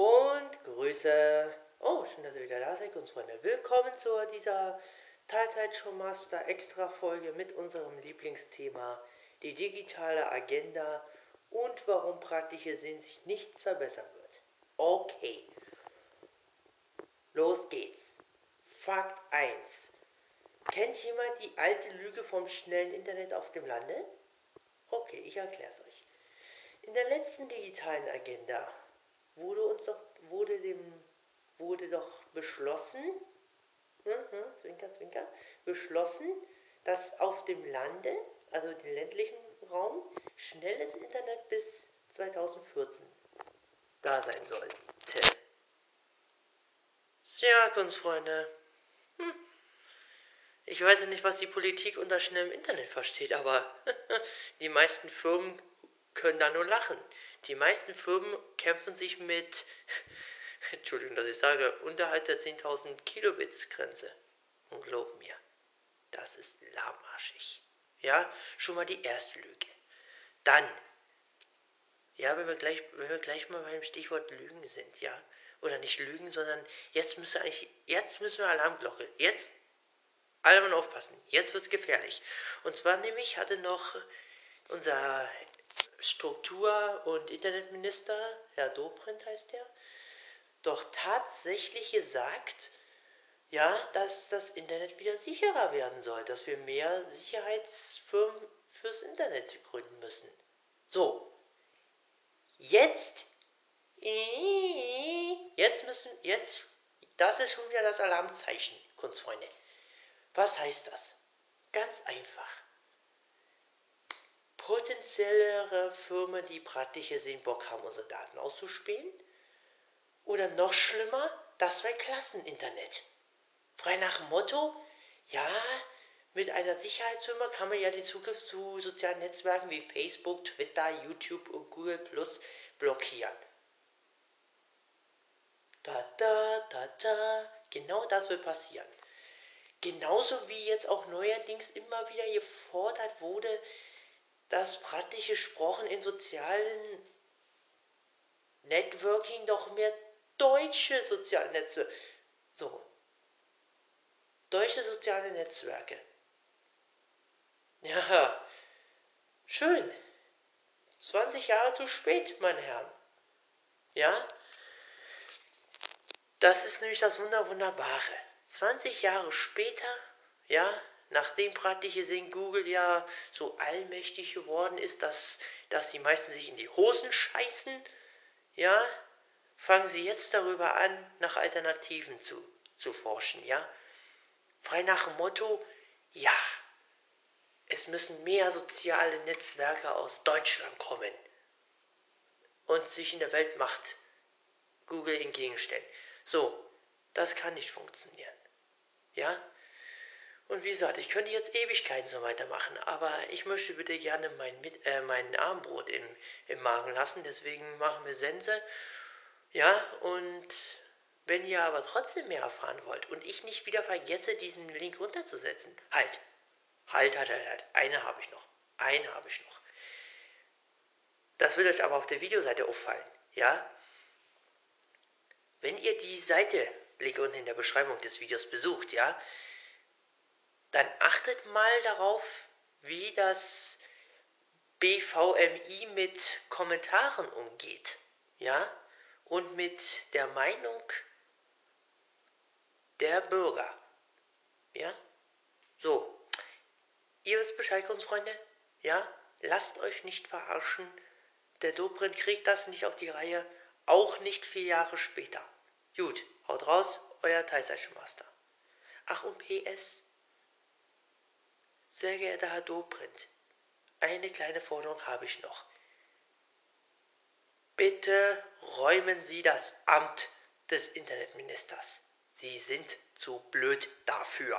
Und Grüße. Oh, schön, dass ihr wieder da seid, uns Freunde. Willkommen zu dieser Teilzeit-Showmaster Extra-Folge mit unserem Lieblingsthema, die digitale Agenda und warum praktische Sinn sich nichts verbessern wird. Okay. Los geht's. Fakt 1. Kennt jemand die alte Lüge vom schnellen Internet auf dem Lande? Okay, ich erkläre es euch. In der letzten digitalen Agenda wurde uns doch, wurde dem, wurde doch beschlossen, mhm, zwinker, zwinker, beschlossen, dass auf dem Lande, also dem ländlichen Raum, schnelles Internet bis 2014 da sein sollte. Tja, Kunstfreunde. Hm. Ich weiß ja nicht, was die Politik unter schnellem Internet versteht, aber die meisten Firmen können da nur lachen. Die meisten Firmen kämpfen sich mit, Entschuldigung, dass ich sage, unterhalb der 10.000 Kilobits Grenze. Und glaub mir, das ist lahmarschig. Ja, schon mal die erste Lüge. Dann, ja, wenn wir gleich, wenn wir gleich mal beim Stichwort Lügen sind, ja, oder nicht Lügen, sondern jetzt müssen wir eigentlich, jetzt müssen wir Alarmglocke, jetzt alle mal aufpassen, jetzt wird es gefährlich. Und zwar nämlich hatte noch unser Struktur- und Internetminister, Herr Dobrindt heißt er, doch tatsächlich gesagt, ja, dass das Internet wieder sicherer werden soll, dass wir mehr Sicherheitsfirmen fürs Internet gründen müssen. So, jetzt, jetzt müssen, jetzt, das ist schon wieder das Alarmzeichen, Kunstfreunde. Was heißt das? Ganz einfach potenziellere Firmen, die praktische sehen, Bock haben, unsere Daten auszuspähen. Oder noch schlimmer, das Klasseninternet. Frei nach dem Motto, ja, mit einer Sicherheitsfirma kann man ja den Zugriff zu sozialen Netzwerken wie Facebook, Twitter, YouTube und Google Plus blockieren. Da, da, da, da. Genau das wird passieren. Genauso wie jetzt auch neuerdings immer wieder gefordert wurde, dass praktisch gesprochen in sozialen Networking doch mehr deutsche soziale Netze. So. Deutsche soziale Netzwerke. Ja. Schön. 20 Jahre zu spät, meine Herren. Ja? Das ist nämlich das Wunder Wunderbare. 20 Jahre später, ja, nachdem praktisch gesehen Google ja so allmächtig geworden ist, dass, dass die meisten sich in die Hosen scheißen, ja, fangen sie jetzt darüber an, nach Alternativen zu, zu forschen, ja. Frei nach dem Motto, ja, es müssen mehr soziale Netzwerke aus Deutschland kommen und sich in der Weltmacht Google entgegenstellen. So, das kann nicht funktionieren. Ja, und wie gesagt, ich könnte jetzt Ewigkeiten so weitermachen, aber ich möchte bitte gerne mein, Mit äh, mein Armbrot im, im Magen lassen, deswegen machen wir Sense. Ja, und wenn ihr aber trotzdem mehr erfahren wollt und ich nicht wieder vergesse, diesen Link runterzusetzen, halt, halt, halt, halt, halt, eine habe ich noch, eine habe ich noch. Das wird euch aber auf der Videoseite auffallen, ja? Wenn ihr die Seite, Link unten in der Beschreibung des Videos besucht, ja, dann achtet mal darauf, wie das BVMI mit Kommentaren umgeht, ja, und mit der Meinung der Bürger, ja. So, ihr wisst Bescheid, Freunde, ja, lasst euch nicht verarschen, der Dobrindt kriegt das nicht auf die Reihe, auch nicht vier Jahre später. Gut, haut raus, euer Teilzeitmaster. Ach und PS, sehr geehrter Herr Dobrindt, eine kleine Forderung habe ich noch. Bitte räumen Sie das Amt des Internetministers. Sie sind zu blöd dafür.